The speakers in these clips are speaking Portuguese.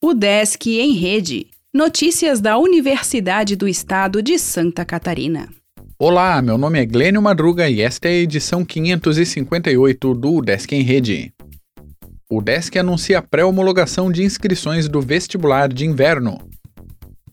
O Desk em Rede. Notícias da Universidade do Estado de Santa Catarina. Olá, meu nome é Glênio Madruga e esta é a edição 558 do Desk em Rede. O Desk anuncia a pré-homologação de inscrições do vestibular de inverno.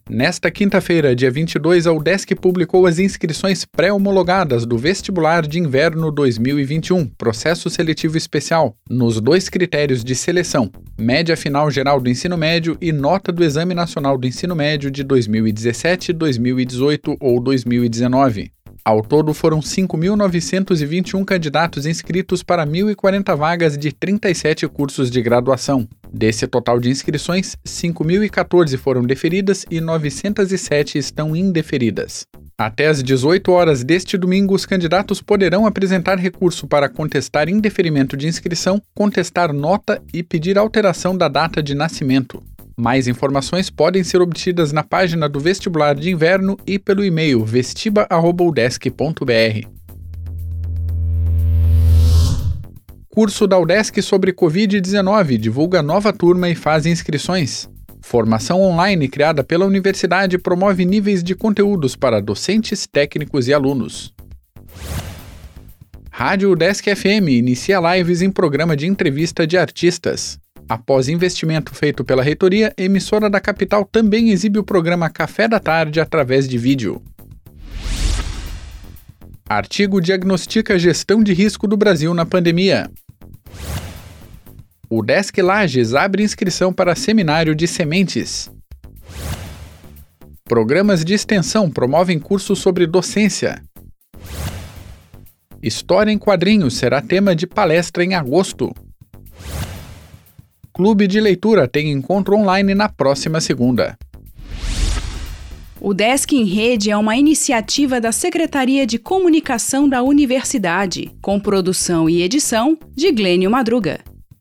Nesta quinta-feira, dia 22, a UDESC publicou as inscrições pré-homologadas do Vestibular de Inverno 2021, processo seletivo especial, nos dois critérios de seleção: média final geral do ensino médio e nota do Exame Nacional do Ensino Médio de 2017, 2018 ou 2019. Ao todo, foram 5.921 candidatos inscritos para 1.040 vagas de 37 cursos de graduação. Desse total de inscrições, 5.014 foram deferidas e 907 estão indeferidas. Até às 18 horas deste domingo, os candidatos poderão apresentar recurso para contestar indeferimento de inscrição, contestar nota e pedir alteração da data de nascimento. Mais informações podem ser obtidas na página do vestibular de inverno e pelo e-mail vestiba.udesc.br. Curso da UDESC sobre Covid-19 divulga nova turma e faz inscrições. Formação online criada pela universidade promove níveis de conteúdos para docentes, técnicos e alunos. Rádio UDESC FM inicia lives em programa de entrevista de artistas. Após investimento feito pela reitoria, emissora da capital também exibe o programa Café da Tarde através de vídeo. Artigo diagnostica gestão de risco do Brasil na pandemia. O Desk Lages abre inscrição para seminário de sementes. Programas de extensão promovem cursos sobre docência. História em quadrinhos será tema de palestra em agosto. Clube de Leitura tem encontro online na próxima segunda. O Desk em Rede é uma iniciativa da Secretaria de Comunicação da Universidade, com produção e edição de Glênio Madruga.